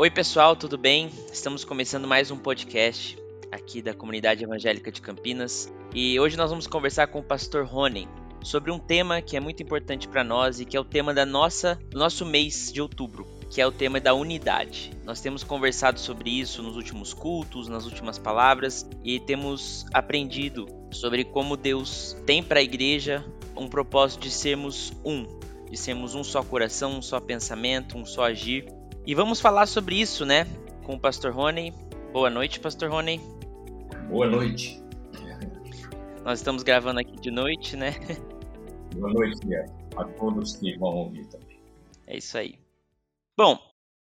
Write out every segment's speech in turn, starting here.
Oi, pessoal, tudo bem? Estamos começando mais um podcast aqui da Comunidade Evangélica de Campinas e hoje nós vamos conversar com o pastor Rony sobre um tema que é muito importante para nós e que é o tema da nossa, do nosso mês de outubro, que é o tema da unidade. Nós temos conversado sobre isso nos últimos cultos, nas últimas palavras e temos aprendido sobre como Deus tem para a igreja um propósito de sermos um, de sermos um só coração, um só pensamento, um só agir e vamos falar sobre isso, né, com o Pastor Rony. Boa noite, Pastor Rony. Boa noite. Nós estamos gravando aqui de noite, né? Boa noite, a todos que vão ouvir também. É isso aí. Bom,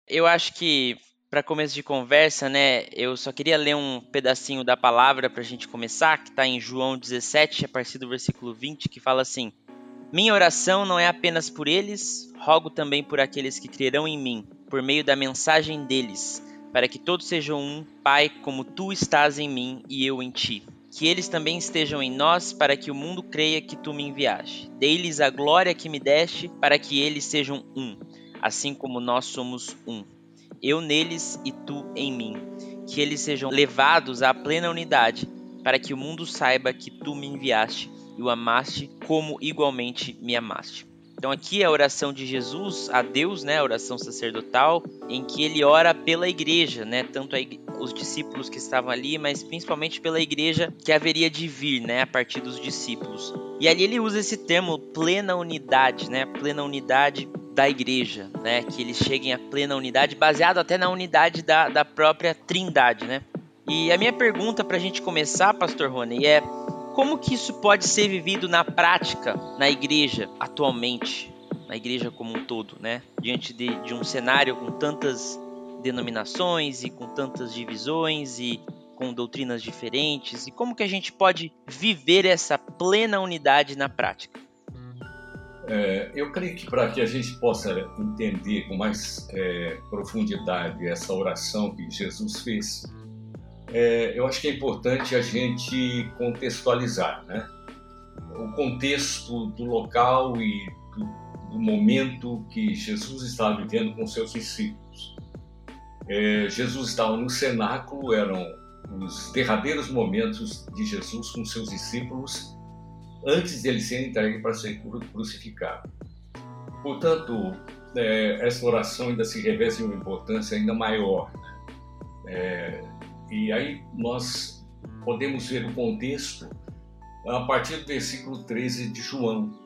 eu acho que para começo de conversa, né, eu só queria ler um pedacinho da palavra para a gente começar, que está em João 17, a partir do versículo 20, que fala assim: Minha oração não é apenas por eles, rogo também por aqueles que crerão em mim por meio da mensagem deles, para que todos sejam um, Pai, como tu estás em mim e eu em ti. Que eles também estejam em nós, para que o mundo creia que tu me enviaste. Dei-lhes a glória que me deste, para que eles sejam um, assim como nós somos um. Eu neles e tu em mim. Que eles sejam levados à plena unidade, para que o mundo saiba que tu me enviaste e o amaste como igualmente me amaste. Então aqui é a oração de Jesus a Deus, né, a oração sacerdotal, em que ele ora pela igreja, né, tanto os discípulos que estavam ali, mas principalmente pela igreja que haveria de vir, né, a partir dos discípulos. E ali ele usa esse termo plena unidade, né, plena unidade da igreja, né, que eles cheguem à plena unidade, baseado até na unidade da, da própria Trindade, né. E a minha pergunta para a gente começar, Pastor Rony, é como que isso pode ser vivido na prática na igreja atualmente, na igreja como um todo, né? Diante de, de um cenário com tantas denominações e com tantas divisões e com doutrinas diferentes e como que a gente pode viver essa plena unidade na prática? É, eu creio que para que a gente possa entender com mais é, profundidade essa oração que Jesus fez, é, eu acho que é importante a gente contextualizar, né? O contexto do local e do, do momento que Jesus estava vivendo com seus discípulos. É, Jesus estava no cenáculo, eram os derradeiros momentos de Jesus com seus discípulos antes de ele ser entregue para ser crucificado. Portanto, é, essa oração ainda se reveste uma importância ainda maior. Né? É, e aí nós podemos ver o contexto a partir do versículo 13 de João,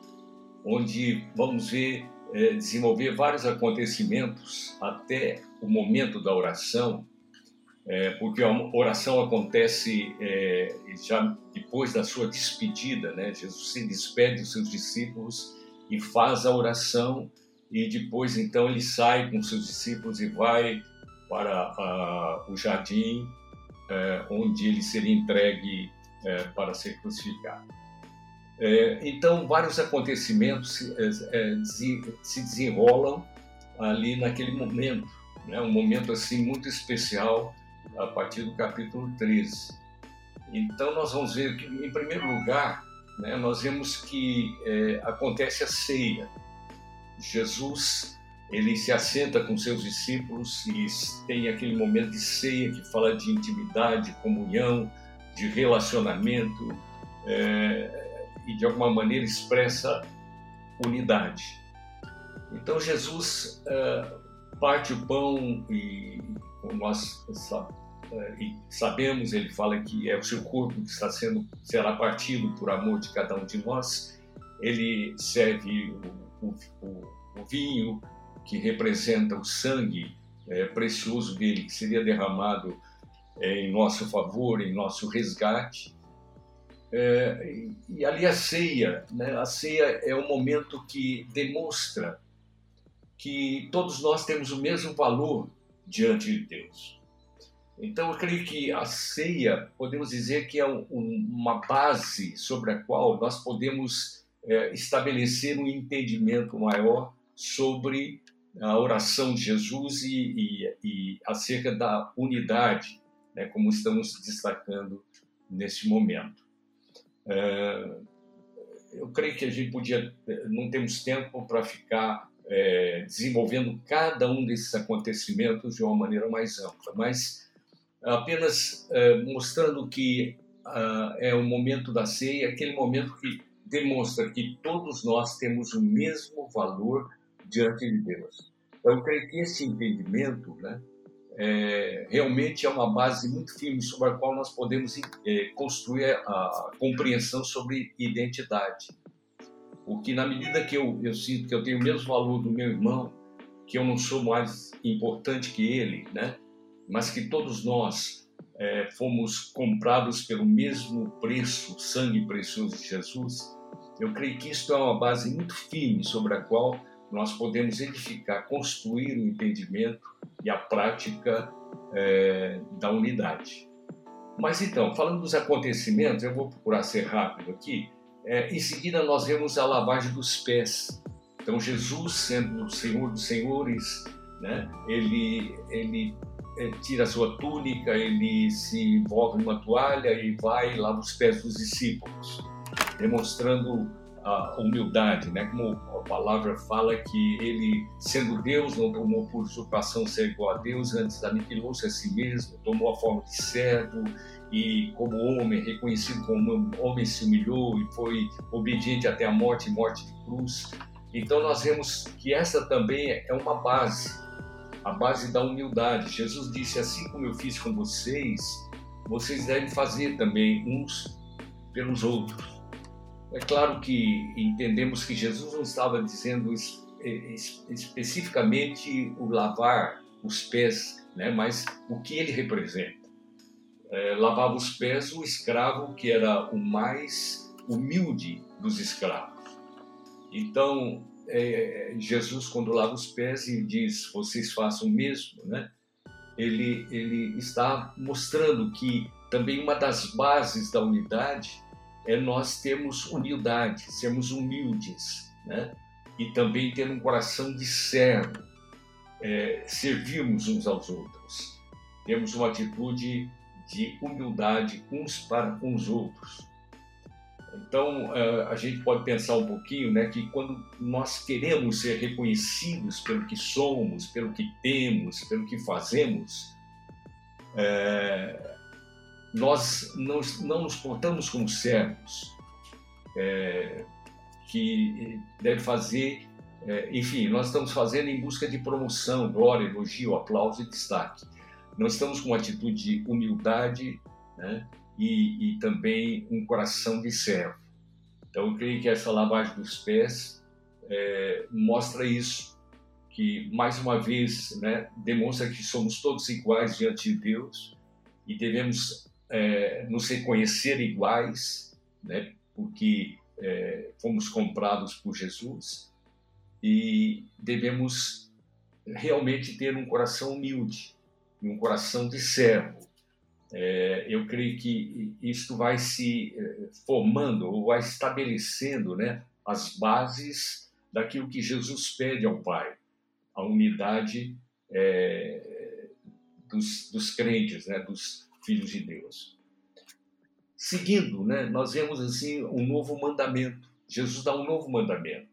onde vamos ver é, desenvolver vários acontecimentos até o momento da oração, é, porque a oração acontece é, já depois da sua despedida, né? Jesus se despede dos seus discípulos e faz a oração e depois então ele sai com seus discípulos e vai para uh, o jardim onde ele seria entregue é, para ser crucificado. É, então, vários acontecimentos se, se, desenrolam ali naquele momento, né? um momento assim muito especial a partir do capítulo 13. Então, nós vamos ver que, em primeiro lugar, né, nós vemos que é, acontece a ceia. Jesus ele se assenta com seus discípulos e tem aquele momento de ceia que fala de intimidade, comunhão, de relacionamento é, e de alguma maneira expressa unidade. Então Jesus é, parte o pão e nós é, sabemos, ele fala que é o seu corpo que está sendo será partido por amor de cada um de nós. Ele serve o, o, o vinho, que representa o sangue é, precioso dele, que seria derramado é, em nosso favor, em nosso resgate. É, e, ali a ceia, né? a ceia é um momento que demonstra que todos nós temos o mesmo valor diante de Deus. Então, eu creio que a ceia, podemos dizer que é um, uma base sobre a qual nós podemos é, estabelecer um entendimento maior sobre a oração de Jesus e, e, e acerca da unidade, né, como estamos destacando nesse momento. É, eu creio que a gente podia, não temos tempo para ficar é, desenvolvendo cada um desses acontecimentos de uma maneira mais ampla, mas apenas é, mostrando que ah, é o momento da ceia, aquele momento que demonstra que todos nós temos o mesmo valor diante de Deus. Então, eu creio que esse entendimento, né, é, realmente é uma base muito firme sobre a qual nós podemos é, construir a compreensão sobre identidade. Porque na medida que eu, eu sinto que eu tenho o mesmo valor do meu irmão, que eu não sou mais importante que ele, né? mas que todos nós é, fomos comprados pelo mesmo preço, sangue precioso de Jesus, eu creio que isso é uma base muito firme sobre a qual nós podemos edificar, construir o entendimento e a prática é, da unidade. Mas então, falando dos acontecimentos, eu vou procurar ser rápido aqui. É, em seguida, nós vemos a lavagem dos pés. Então, Jesus, sendo o Senhor dos Senhores, né, ele, ele é, tira a sua túnica, ele se envolve numa toalha e vai e lava os pés dos discípulos, demonstrando a humildade, né? Como a palavra fala que ele, sendo Deus, não tomou por usurpação ser igual a Deus, antes aniquilou-se a si mesmo, tomou a forma de servo e como homem, reconhecido como homem, se humilhou e foi obediente até a morte, morte de cruz. Então nós vemos que essa também é uma base, a base da humildade. Jesus disse: assim como eu fiz com vocês, vocês devem fazer também uns pelos outros. É claro que entendemos que Jesus não estava dizendo especificamente o lavar os pés, né? mas o que ele representa é, lavava os pés o escravo que era o mais humilde dos escravos. Então, é, Jesus, quando lava os pés e diz, vocês façam o mesmo, né? ele, ele está mostrando que também uma das bases da unidade é nós termos humildade, sermos humildes, né? e também ter um coração de servo, é, servirmos uns aos outros. Temos uma atitude de humildade uns para com os outros. Então, eh, a gente pode pensar um pouquinho né, que quando nós queremos ser reconhecidos pelo que somos, pelo que temos, pelo que fazemos, é, nós não, não, nos portamos como servos, é, que deve fazer, é, enfim, nós estamos fazendo em busca de promoção, glória, elogio, aplauso e destaque. Nós estamos com uma atitude de humildade né? e, e também um coração de servo. Então, eu creio que essa lavagem dos pés é, mostra isso, que mais uma vez né, demonstra que somos todos iguais diante de Deus e devemos é, nos reconhecer iguais, né, porque é, fomos comprados por Jesus e devemos realmente ter um coração humilde, e um coração de servo. É, eu creio que isto vai se é, formando ou vai estabelecendo né, as bases daquilo que Jesus pede ao Pai, a unidade é, dos, dos, crentes, né, dos filhos de Deus. Seguindo, né, nós vemos assim um novo mandamento. Jesus dá um novo mandamento.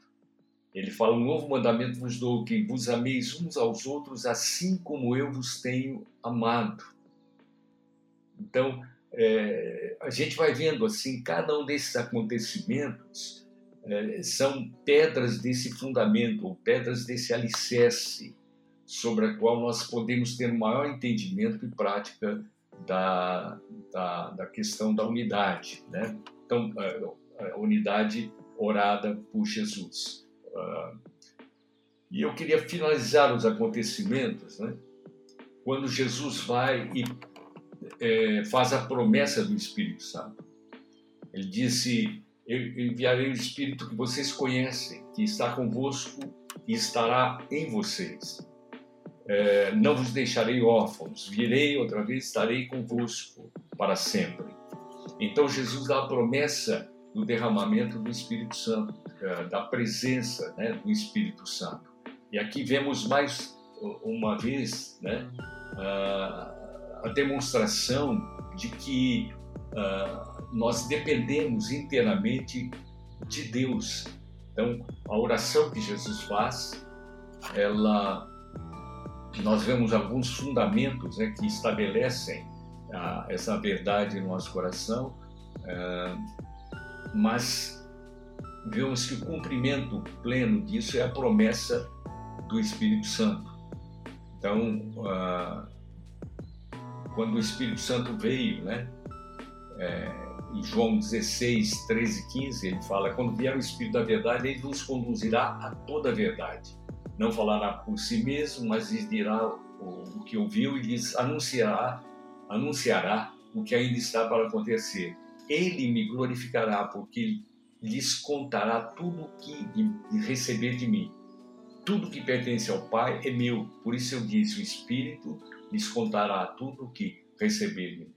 Ele fala: Um novo mandamento vos dou, que vos ameis uns aos outros, assim como eu vos tenho amado. Então, é, a gente vai vendo assim, cada um desses acontecimentos é, são pedras desse fundamento, ou pedras desse alicerce, sobre a qual nós podemos ter um maior entendimento e prática da, da, da questão da unidade. Né? Então, a unidade orada por Jesus. Uh, e eu queria finalizar os acontecimentos, né? quando Jesus vai e é, faz a promessa do Espírito Santo. Ele disse: Eu enviarei o Espírito que vocês conhecem, que está convosco e estará em vocês. É, não vos deixarei órfãos, virei outra vez, estarei convosco para sempre. Então Jesus dá a promessa do derramamento do Espírito Santo, eh, da presença né, do Espírito Santo. E aqui vemos mais uma vez né, a demonstração de que ah, nós dependemos inteiramente de Deus. Então, a oração que Jesus faz ela, nós vemos alguns fundamentos né, que estabelecem a, essa verdade no nosso coração, é, mas vemos que o cumprimento pleno disso é a promessa do Espírito Santo. Então, uh, quando o Espírito Santo veio, né, é, em João 16, 13 e 15, ele fala: quando vier o Espírito da verdade, ele nos conduzirá a toda a verdade. Não falará por si mesmo, mas lhes dirá o, o que ouviu e lhes anunciará, anunciará o que ainda está para acontecer. Ele me glorificará, porque lhes contará tudo o que receber de mim. Tudo que pertence ao Pai é meu, por isso eu disse: o Espírito lhes contará tudo o que receber de mim.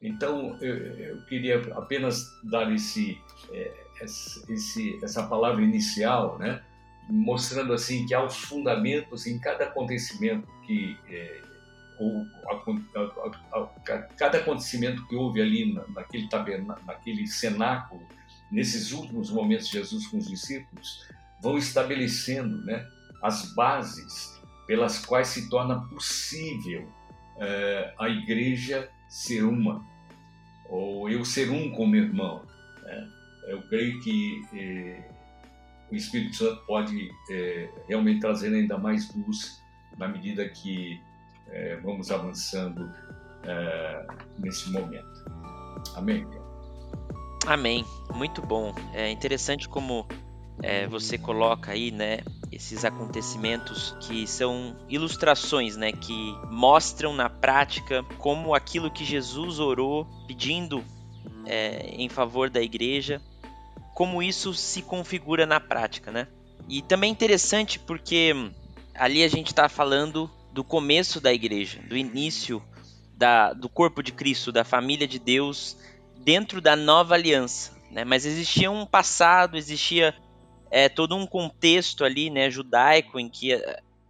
Então, eu, eu queria apenas dar esse, é, esse, essa palavra inicial, né? Mostrando assim que há os fundamentos em cada acontecimento que é, ou a, a, a, cada acontecimento que houve ali naquele tabernáculo, naquele cenáculo nesses últimos momentos de Jesus com os discípulos, vão estabelecendo né, as bases pelas quais se torna possível é, a igreja ser uma, ou eu ser um com meu irmão. Né? Eu creio que é, o Espírito Santo pode é, realmente trazer ainda mais luz na medida que vamos avançando nesse momento. Amém? Amém. Muito bom. É interessante como é, você coloca aí, né, esses acontecimentos que são ilustrações, né, que mostram na prática como aquilo que Jesus orou pedindo é, em favor da igreja, como isso se configura na prática, né? E também é interessante porque ali a gente está falando do começo da igreja, do início da, do corpo de Cristo, da família de Deus dentro da nova aliança, né? Mas existia um passado, existia é, todo um contexto ali, né, judaico, em que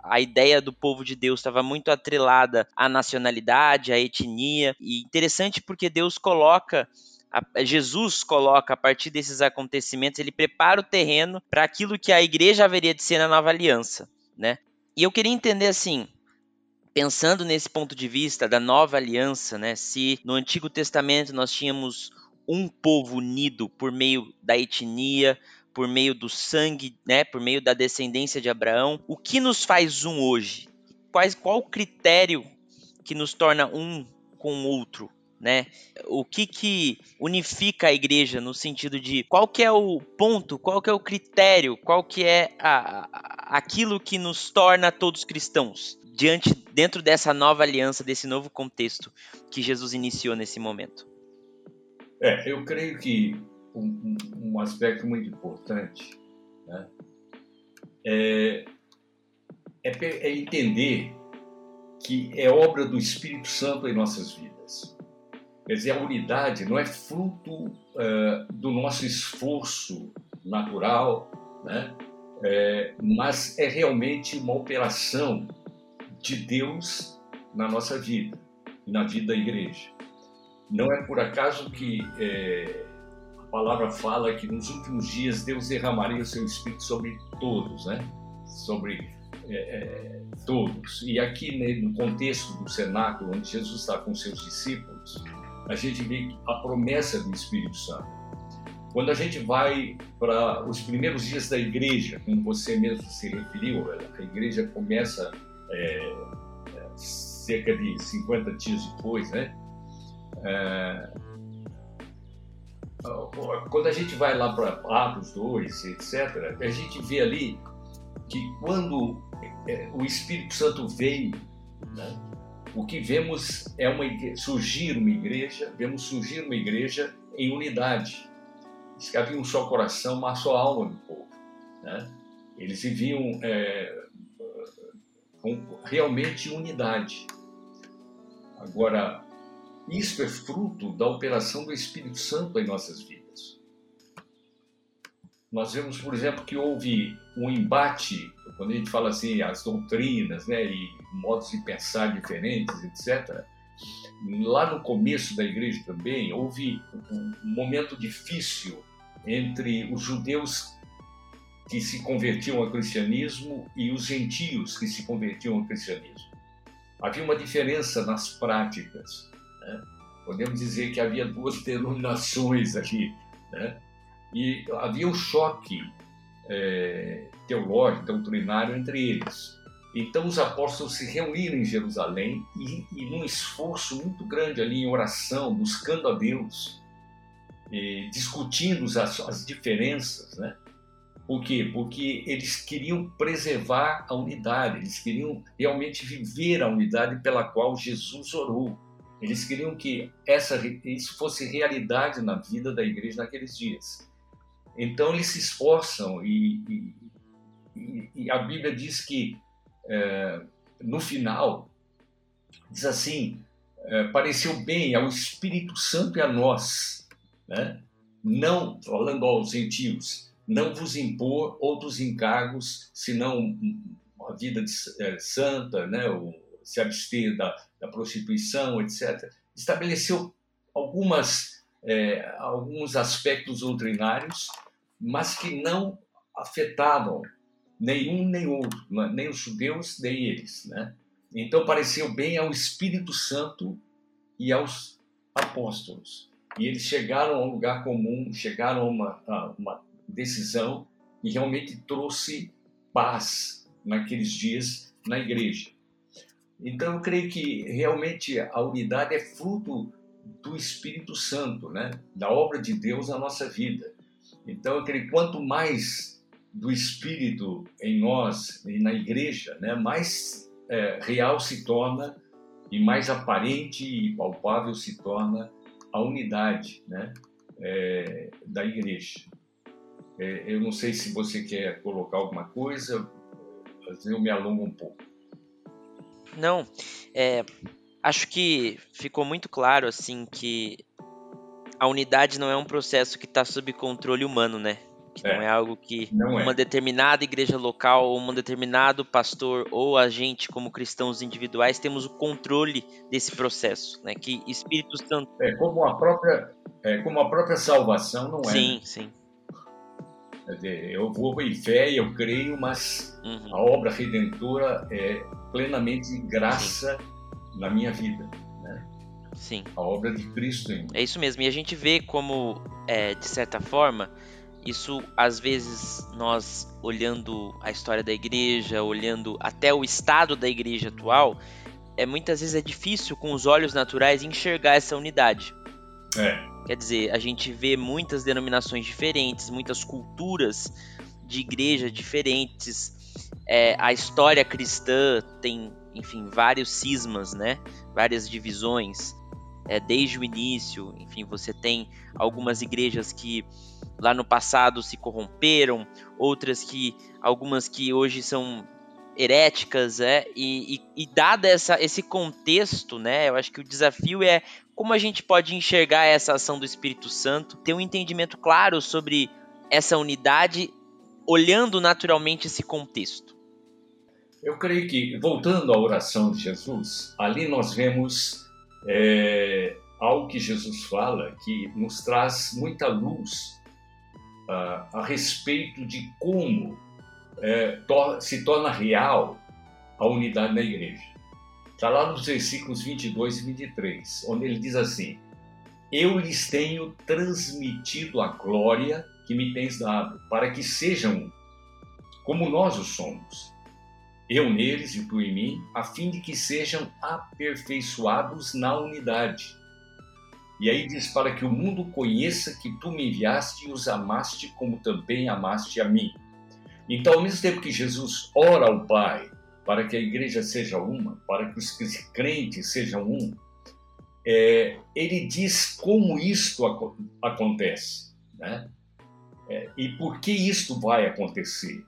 a ideia do povo de Deus estava muito atrelada à nacionalidade, à etnia. E interessante porque Deus coloca Jesus coloca a partir desses acontecimentos, ele prepara o terreno para aquilo que a igreja haveria de ser na nova aliança, né? E eu queria entender assim, pensando nesse ponto de vista da nova aliança, né, se no Antigo Testamento nós tínhamos um povo unido por meio da etnia, por meio do sangue, né, por meio da descendência de Abraão, o que nos faz um hoje? Quais, qual o critério que nos torna um com o outro? Né? O que que unifica a igreja no sentido de qual que é o ponto, qual que é o critério, qual que é a, a, aquilo que nos torna todos cristãos? diante dentro dessa nova aliança, desse novo contexto que Jesus iniciou nesse momento? É, eu creio que um, um aspecto muito importante né, é, é, é, entender que é obra do Espírito Santo em nossas vidas. Quer dizer, a unidade não é fruto uh, do nosso esforço natural, né? É, mas é realmente uma operação de Deus na nossa vida e na vida da igreja. Não é por acaso que é, a palavra fala que nos últimos dias Deus derramaria o seu Espírito sobre todos, né? Sobre é, todos. E aqui né, no contexto do cenáculo, onde Jesus está com seus discípulos, a gente vê a promessa do Espírito Santo. Quando a gente vai para os primeiros dias da igreja, como você mesmo se referiu, a igreja começa é, é, cerca de 50 dias depois, né? É, quando a gente vai lá para Atos 2, etc., a gente vê ali que quando é, o Espírito Santo veio, né, o que vemos é uma surgir uma igreja, vemos surgir uma igreja em unidade. Diz que havia um só coração, uma só alma no povo. Né? Eles viviam é, com realmente unidade. Agora, isso é fruto da operação do Espírito Santo em nossas vidas. Nós vemos, por exemplo, que houve um embate, quando a gente fala assim, as doutrinas né, e modos de pensar diferentes, etc. Lá no começo da igreja também houve um momento difícil entre os judeus que se convertiam ao cristianismo e os gentios que se convertiam ao cristianismo. Havia uma diferença nas práticas. Né? Podemos dizer que havia duas denominações aqui. Né? E havia um choque é, teológico, doutrinário entre eles. Então os apóstolos se reuniram em Jerusalém e, e num esforço muito grande ali em oração, buscando a Deus, discutindo as, as diferenças, né? Por quê? Porque eles queriam preservar a unidade, eles queriam realmente viver a unidade pela qual Jesus orou. Eles queriam que essa, isso fosse realidade na vida da igreja naqueles dias. Então eles se esforçam e, e, e a Bíblia diz que é, no final diz assim: é, pareceu bem ao Espírito Santo e a nós, né? não falando aos gentios, não vos impor outros encargos, senão a vida de, é, santa, né? O, se abster da, da prostituição, etc. Estabeleceu algumas, é, alguns aspectos doutrinários, mas que não afetavam nenhum nem outro, é? nem os judeus, nem eles. Né? Então pareceu bem ao Espírito Santo e aos apóstolos. E eles chegaram a um lugar comum, chegaram a uma, a uma decisão e realmente trouxe paz naqueles dias na igreja. Então eu creio que realmente a unidade é fruto do Espírito Santo, né? da obra de Deus na nossa vida. Então que quanto mais do Espírito em nós e na igreja, né? mais é, real se torna e mais aparente e palpável se torna a unidade né? É, da igreja. É, eu não sei se você quer colocar alguma coisa, mas eu me alongo um pouco. Não, é, acho que ficou muito claro assim que a unidade não é um processo que está sob controle humano, né? Que é, não é algo que uma é. determinada igreja local, ou um determinado pastor, ou a gente, como cristãos individuais, temos o controle desse processo, né? Que Espírito Santo. É como a própria, é, como a própria salvação não é. Sim, né? sim. Eu vou em fé, eu creio, mas uhum. a obra redentora é plenamente graça Sim. Na minha vida. Né? Sim. A obra de Cristo em mim. É isso mesmo. E a gente vê como, é, de certa forma, isso às vezes nós olhando a história da igreja, olhando até o estado da igreja atual, é muitas vezes é difícil com os olhos naturais enxergar essa unidade. É. Quer dizer, a gente vê muitas denominações diferentes, muitas culturas de igreja diferentes. É, a história cristã tem, enfim, vários cismas, né? Várias divisões. É, desde o início, enfim, você tem algumas igrejas que lá no passado se corromperam, outras que, algumas que hoje são heréticas, é, e, e, e essa, esse contexto, né, eu acho que o desafio é como a gente pode enxergar essa ação do Espírito Santo, ter um entendimento claro sobre essa unidade, olhando naturalmente esse contexto. Eu creio que, voltando à oração de Jesus, ali nós vemos é, algo que Jesus fala que nos traz muita luz a respeito de como é, to se torna real a unidade na igreja. Está lá nos versículos 22 e 23, onde ele diz assim: Eu lhes tenho transmitido a glória que me tens dado, para que sejam como nós o somos. Eu neles e tu em mim, a fim de que sejam aperfeiçoados na unidade. E aí diz: Para que o mundo conheça que tu me enviaste e os amaste, como também amaste a mim. Então, ao mesmo tempo que Jesus ora ao Pai para que a igreja seja uma, para que os crentes sejam um, é, ele diz como isto ac acontece, né? É, e por que isto vai acontecer?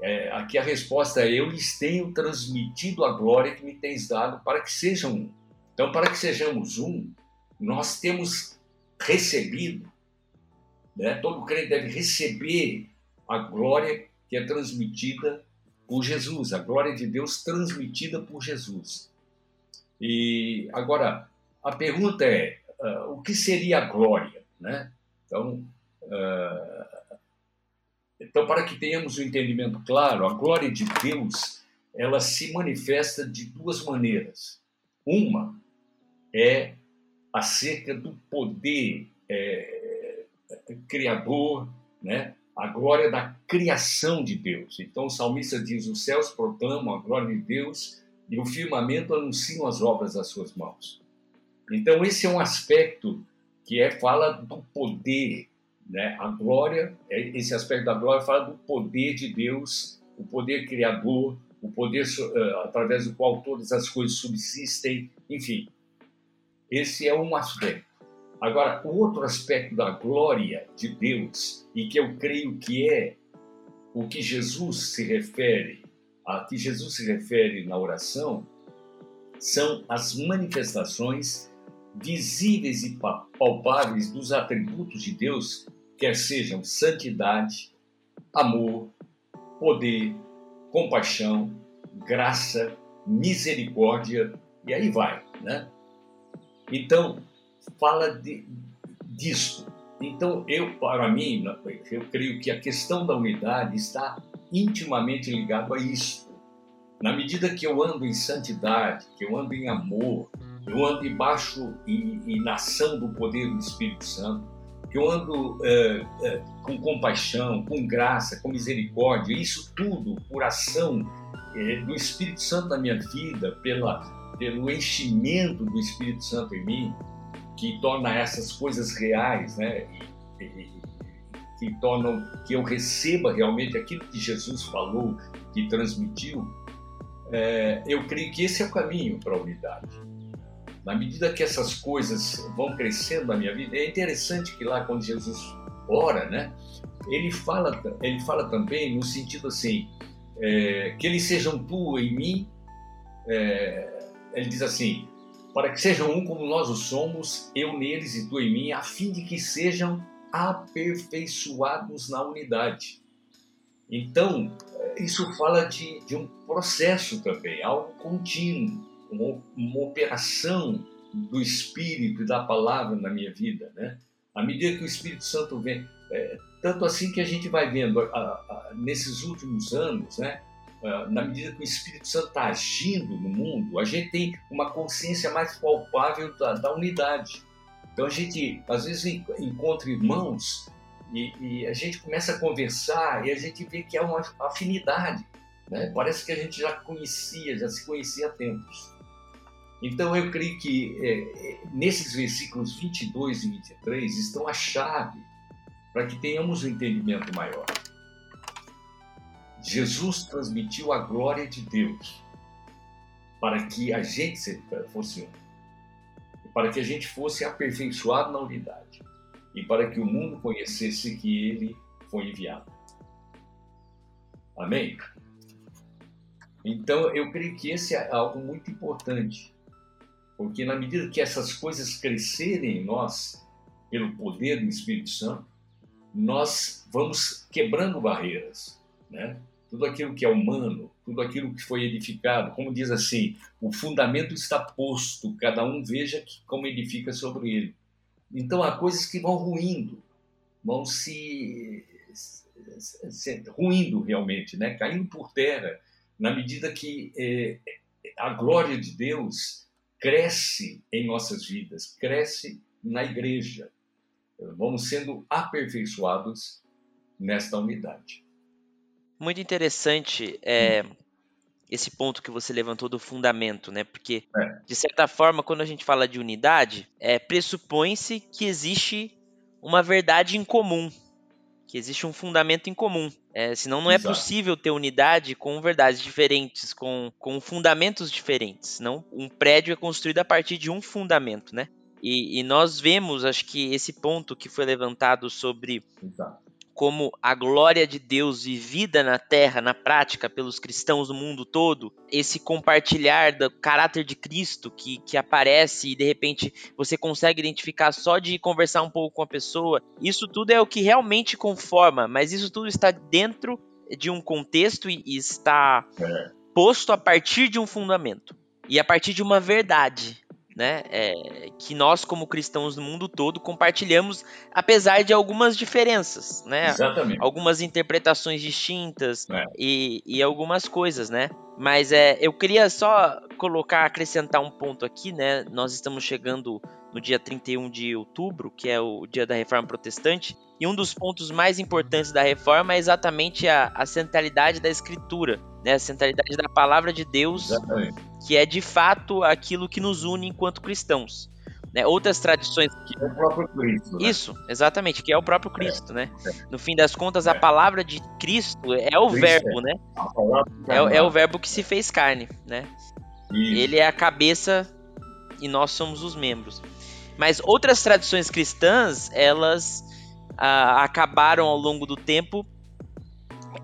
É, aqui a resposta é: eu lhes tenho transmitido a glória que me tens dado para que sejam um. Então, para que sejamos um, nós temos recebido, né? todo crente deve receber a glória que é transmitida por Jesus, a glória de Deus transmitida por Jesus. E agora a pergunta é uh, o que seria a glória, né? Então uh, Então, para que tenhamos um entendimento claro, a glória de Deus ela se manifesta de duas maneiras. Uma é acerca do poder é, criador, né? a glória da criação de Deus. Então o salmista diz: Os céus proclamam a glória de Deus e o firmamento anunciam as obras das suas mãos. Então esse é um aspecto que é fala do poder, né? A glória, é, esse aspecto da glória fala do poder de Deus, o poder criador, o poder uh, através do qual todas as coisas subsistem, enfim. Esse é um aspecto. Agora, o outro aspecto da glória de Deus, e que eu creio que é o que Jesus se refere, a que Jesus se refere na oração, são as manifestações visíveis e palpáveis dos atributos de Deus, quer sejam santidade, amor, poder, compaixão, graça, misericórdia, e aí vai, né? Então, fala de, disso. Então, eu, para mim, eu creio que a questão da unidade está intimamente ligada a isso. Na medida que eu ando em santidade, que eu ando em amor, eu ando embaixo e, e na ação do poder do Espírito Santo, eu ando é, é, com compaixão, com graça, com misericórdia, isso tudo por ação é, do Espírito Santo na minha vida, pela, pelo enchimento do Espírito Santo em mim, que torna essas coisas reais, né? E, e, que tornam que eu receba realmente aquilo que Jesus falou, que transmitiu. É, eu creio que esse é o caminho para a unidade. Na medida que essas coisas vão crescendo na minha vida, é interessante que lá quando Jesus ora, né? Ele fala, ele fala também no sentido assim, é, que eles sejam tu em mim. É, ele diz assim: para que sejam um como nós o somos, eu neles e tu em mim, a fim de que sejam aperfeiçoados na unidade. Então, isso fala de, de um processo também, algo contínuo, uma, uma, operação do Espírito e da palavra na minha vida. Né? À medida que o Espírito Santo vem, é, tanto assim que a gente vai vendo a, a, nesses últimos anos, né? Ah, na medida que o Espírito Santo está agindo no mundo, a gente tem uma consciência mais palpável da, da unidade. Então a gente às vezes encontra irmãos e, e, a gente começa a conversar e a gente vê que há uma afinidade. Né? Parece que a gente já conhecia, já se conhecia há tempos. Então eu creio que é, é nesses versículos 22 e 23 estão a chave para que tenhamos um entendimento maior. Jesus transmitiu a glória de Deus para que a gente fosse um, para que a gente fosse aperfeiçoado na unidade e para que o mundo conhecesse que ele foi enviado. Amém? Então, eu creio que esse é algo muito importante, porque na medida que essas coisas crescerem em nós, pelo poder do Espírito Santo, nós vamos quebrando barreiras, né? tudo aquilo que é humano, tudo aquilo que foi edificado, como diz assim, o fundamento está posto, cada um veja que, como edifica sobre ele. Então há coisas que vão ruindo, vão se, se ruindo realmente, né? caindo por terra, na medida que é, a glória de Deus cresce em nossas vidas, cresce na igreja. Vamos sendo aperfeiçoados nesta unidade. Muito interessante é, esse ponto que você levantou do fundamento, né? Porque, é. de certa forma, quando a gente fala de unidade, é, pressupõe-se que existe uma verdade em comum, que existe um fundamento em comum. É, senão não é Exato. possível ter unidade com verdades diferentes, com, com fundamentos diferentes. Não, um prédio é construído a partir de um fundamento, né? E, e nós vemos, acho que esse ponto que foi levantado sobre Exato como a glória de Deus vivida na terra, na prática, pelos cristãos do mundo todo, esse compartilhar do caráter de Cristo que, que aparece e de repente você consegue identificar só de conversar um pouco com a pessoa, isso tudo é o que realmente conforma, mas isso tudo está dentro de um contexto e está é. posto a partir de um fundamento e a partir de uma verdade. Né? É, que nós, como cristãos no mundo todo, compartilhamos, apesar de algumas diferenças, né? Exatamente. Algumas interpretações distintas é. e, e algumas coisas, né? Mas é, eu queria só colocar, acrescentar um ponto aqui, né? Nós estamos chegando no dia 31 de outubro, que é o dia da Reforma Protestante, e um dos pontos mais importantes da reforma é exatamente a, a centralidade da Escritura, né? a centralidade da palavra de Deus, exatamente. que é de fato aquilo que nos une enquanto cristãos. Né? Outras tradições. Que... É o próprio Cristo. Né? Isso, exatamente, que é o próprio Cristo, é, né? É. No fim das contas, a é. palavra de Cristo é o Cristo verbo, né? É, é, o verbo que se fez carne, né? Isso. Ele é a cabeça e nós somos os membros. Mas outras tradições cristãs, elas ah, acabaram ao longo do tempo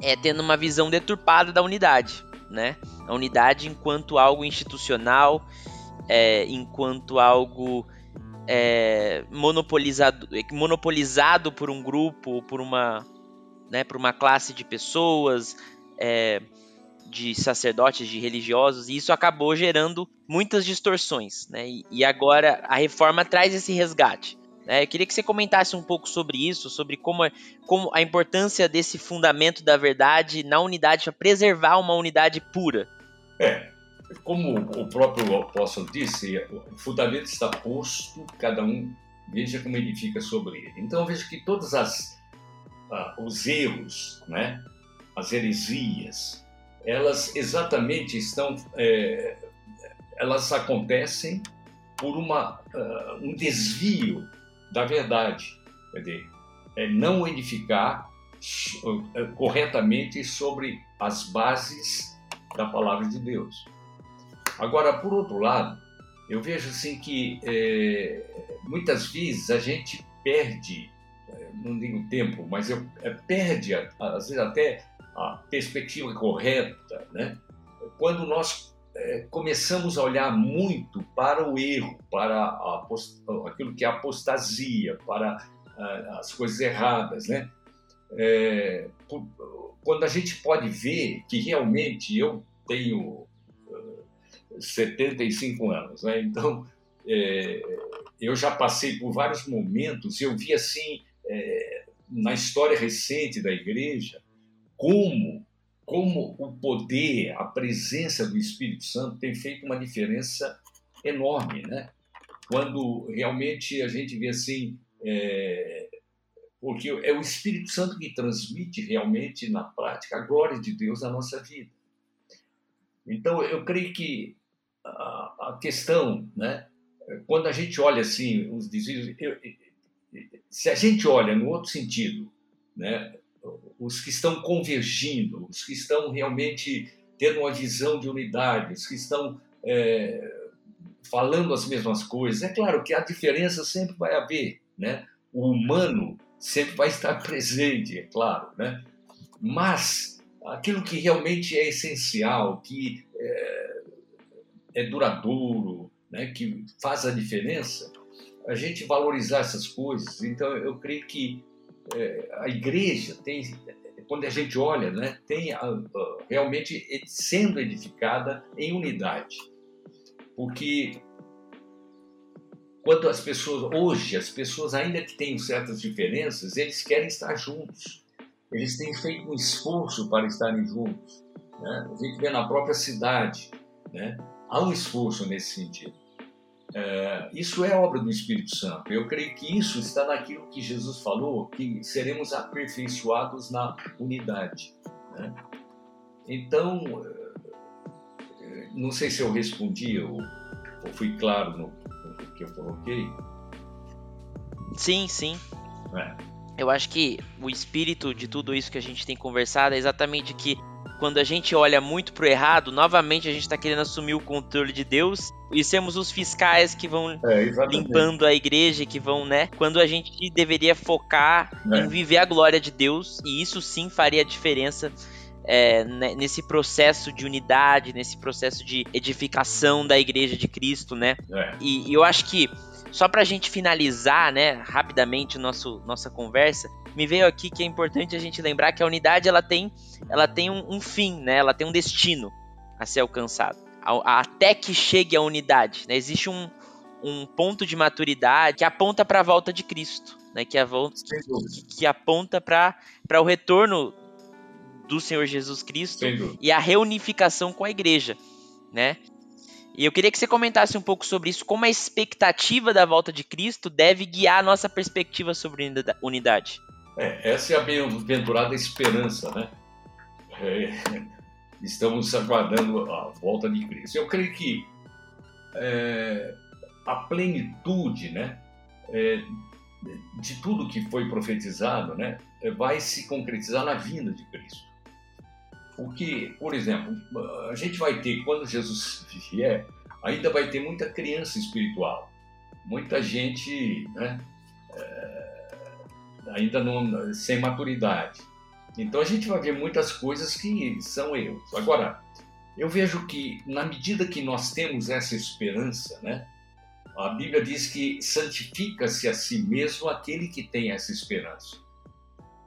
é, tendo uma visão deturpada da unidade, né? A unidade enquanto algo institucional, é, enquanto algo é, monopolizado, monopolizado por um grupo, por uma, né, por uma classe de pessoas, é, de sacerdotes, de religiosos, e isso acabou gerando muitas distorções, né? E, e agora a reforma traz esse resgate. Né? Eu queria que você comentasse um pouco sobre isso, sobre como, como a importância desse fundamento da verdade na unidade para preservar uma unidade pura. É, como o próprio apóstolo disse, o fundamento está posto, cada um veja como edifica sobre ele. Então eu vejo que todos as, uh, os erros, né, as heresias, elas exatamente estão, é, elas acontecem por uma, uh, um desvio da verdade. Quer dizer, é não edificar é, corretamente sobre as bases da palavra de Deus. Agora, por outro lado, eu vejo assim que é, muitas vezes a gente perde, é, não digo tempo, mas eu, é, perde, às vezes até a perspectiva correta, né? quando nós começamos a olhar muito para o erro, para aquilo que é apostasia, para a, as coisas erradas, né? É, quando a gente pode ver que realmente eu tenho uh, 75 anos, né? Então é, eu já passei por vários momentos, eu vi assim é, na história recente da igreja como como o poder, a presença do Espírito Santo tem feito uma diferença enorme, né? Quando realmente a gente vê assim, é, porque é o Espírito Santo que transmite realmente na prática a glória de Deus na nossa vida. Então eu creio que a, questão, né? Quando a gente olha assim os desvios, eu, se a gente olha no outro sentido, né? Os que estão convergindo, os que estão realmente tendo uma visão de unidade, os que estão é, falando as mesmas coisas. É claro que a diferença sempre vai haver, né? O humano sempre vai estar presente, é claro, né? Mas aquilo que realmente é essencial, que é, é duradouro, né? Que faz a diferença, a gente valorizar essas coisas. Então, eu creio que é, a igreja tem, quando a gente olha, né, tem a, a, realmente sendo edificada em unidade. Porque quando as pessoas, hoje, as pessoas ainda que têm certas diferenças, eles querem estar juntos. Eles têm feito um esforço para estarem juntos. Né? A gente vê na própria cidade, né? há um esforço nesse sentido. É, isso é obra do Espírito Santo. Eu creio que isso está naquilo que Jesus falou, que seremos aperfeiçoados na unidade. Né? Então, é, não sei se eu respondi ou, ou fui claro no, no, que eu coloquei. Sim, sim. É. Eu acho que o espírito de tudo isso que a gente tem conversado é exatamente que quando a gente olha muito pro errado, novamente a gente está querendo assumir o controle de Deus e sermos os fiscais que vão é, limpando a igreja, que vão, né? Quando a gente deveria focar é. em viver a glória de Deus, e isso sim faria a diferença é, né, nesse processo de unidade, nesse processo de edificação da igreja de Cristo, né? É. E, e, eu acho que, só pra gente finalizar, né, rapidamente nosso, nossa conversa, me veio aqui que é importante a gente lembrar que a unidade ela tem, ela tem um, um fim, né? Ela tem um destino a ser alcançado. A, a, até que chegue a unidade, né? Existe um, um ponto de maturidade que aponta para a volta de Cristo, né? Que, a que, que aponta para o retorno do Senhor Jesus Cristo e a reunificação com a igreja, né? E eu queria que você comentasse um pouco sobre isso, como a expectativa da volta de Cristo deve guiar a nossa perspectiva sobre unidade. É, essa é a bem-aventurada esperança, né? É, estamos aguardando a volta de Cristo. Eu creio que é, a plenitude, né, é, de tudo que foi profetizado, né, vai se concretizar na vinda de Cristo. Porque, por exemplo, a gente vai ter, quando Jesus vier, ainda vai ter muita criança espiritual, muita gente né, é, ainda não, sem maturidade. Então a gente vai ver muitas coisas que são erros. Agora, eu vejo que na medida que nós temos essa esperança, né, a Bíblia diz que santifica-se a si mesmo aquele que tem essa esperança.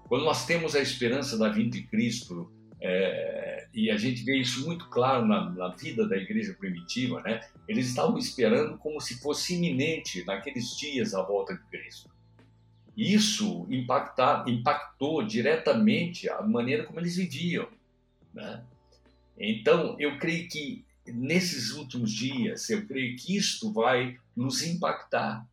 Quando nós temos a esperança da vinda de Cristo, é, e a gente vê isso muito claro na, na, vida da igreja primitiva, né? Eles estavam esperando como se fosse iminente naqueles dias a volta de Cristo. Isso impactar, impactou diretamente a maneira como eles viviam, né? Então, eu creio que nesses últimos dias, eu creio que isto vai nos impactar,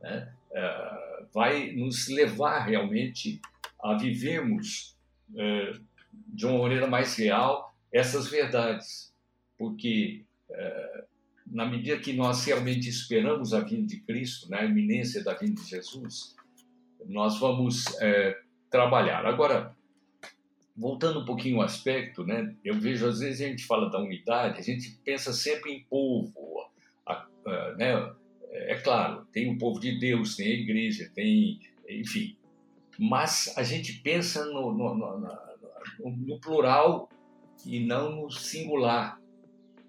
né? uh, vai nos levar realmente a vivermos uh, de uma maneira mais real essas verdades, porque uh, na medida que nós realmente esperamos a vinda de Cristo, na né, iminência da vinda de Jesus, nós vamos trabalhar. Agora, voltando um pouquinho ao aspecto, né, eu vejo às vezes a gente fala da unidade, a gente pensa sempre em povo, a, a, né, é claro, tem o povo de Deus, tem a igreja, tem, enfim, mas a gente pensa no, no, no, no plural e não no singular,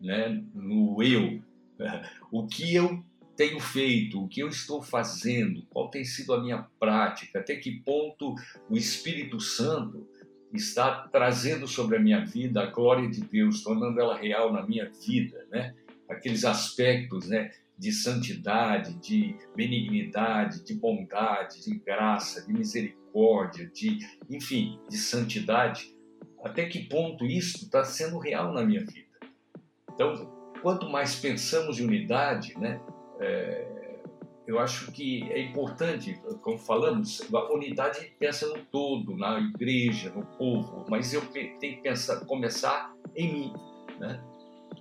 né, no eu, o que eu tenho feito, o que eu estou fazendo, qual tem sido a minha prática, até que ponto o Espírito Santo está trazendo sobre a minha vida a glória de Deus, tornando ela real na minha vida, né? Aqueles aspectos, né? De santidade, de benignidade, de bondade, de graça, de misericórdia, de, enfim, de santidade. Até que ponto isso está sendo real na minha vida? Então, quanto mais pensamos em unidade, né? É, eu acho que é importante, como falamos, a unidade pensa no todo, na igreja, no povo, mas eu tenho que pensar, começar em mim, né?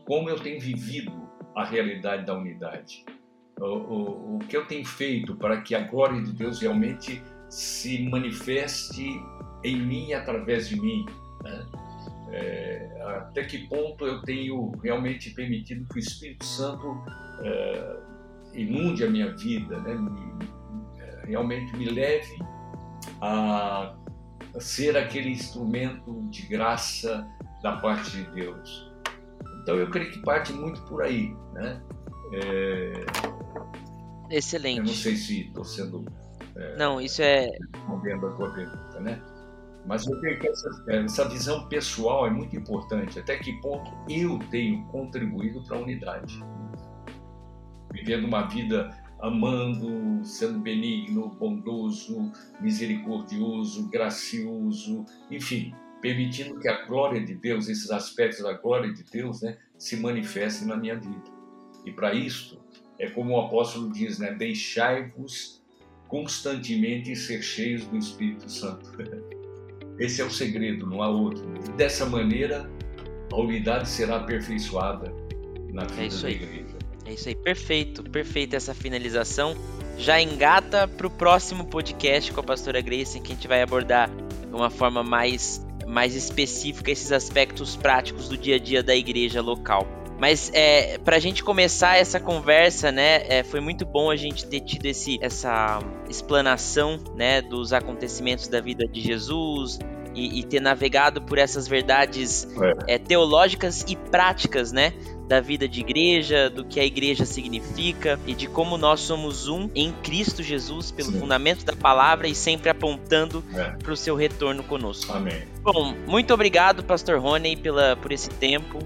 Como eu tenho vivido a realidade da unidade, o, o, o que eu tenho feito para que a glória de Deus realmente se manifeste em mim e através de mim, né? É, até que ponto eu tenho realmente permitido que o Espírito Santo é, inunde a minha vida, né? me, é, realmente me leve a ser aquele instrumento de graça da parte de Deus. Então eu creio que parte muito por aí, né? É... Excelente. Eu não sei se estou sendo é... não, isso é respondendo a tua pergunta, né? Mas eu creio que essa, essa visão pessoal é muito importante. Até que ponto eu tenho contribuído para a unidade? Vivendo uma vida amando, sendo benigno, bondoso, misericordioso, gracioso, enfim, permitindo que a glória de Deus, esses aspectos da glória de Deus, né, se manifestem na minha vida. E para isto, é como o apóstolo diz, né, deixai-vos constantemente ser cheios do Espírito Santo. Esse é o segredo, não há outro. E dessa maneira, a unidade será aperfeiçoada na vida é da igreja. É isso aí, perfeito, perfeita essa finalização. Já engata para o próximo podcast com a pastora Grace, em que a gente vai abordar de uma forma mais, mais específica esses aspectos práticos do dia a dia da igreja local. Mas é, para a gente começar essa conversa, né, é, foi muito bom a gente ter tido esse, essa explanação, né, dos acontecimentos da vida de Jesus e, e ter navegado por essas verdades é. É, teológicas e práticas, né, da vida de igreja, do que a igreja significa e de como nós somos um em Cristo Jesus, pelo Sim. fundamento da palavra e sempre apontando é. para o seu retorno conosco. Amém. Bom, muito obrigado, Pastor Rony, pela, por esse tempo.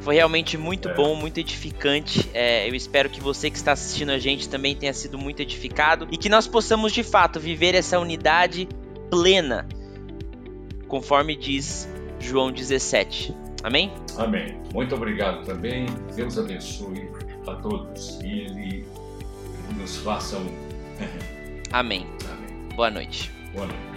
Foi realmente muito é. bom, muito edificante. É, eu espero que você que está assistindo a gente também tenha sido muito edificado e que nós possamos de fato viver essa unidade plena, conforme diz João 17. Amém? Amém. Muito obrigado também. Deus abençoe a todos e Ele nos faça um. Amém. Amém. Boa noite. Boa noite.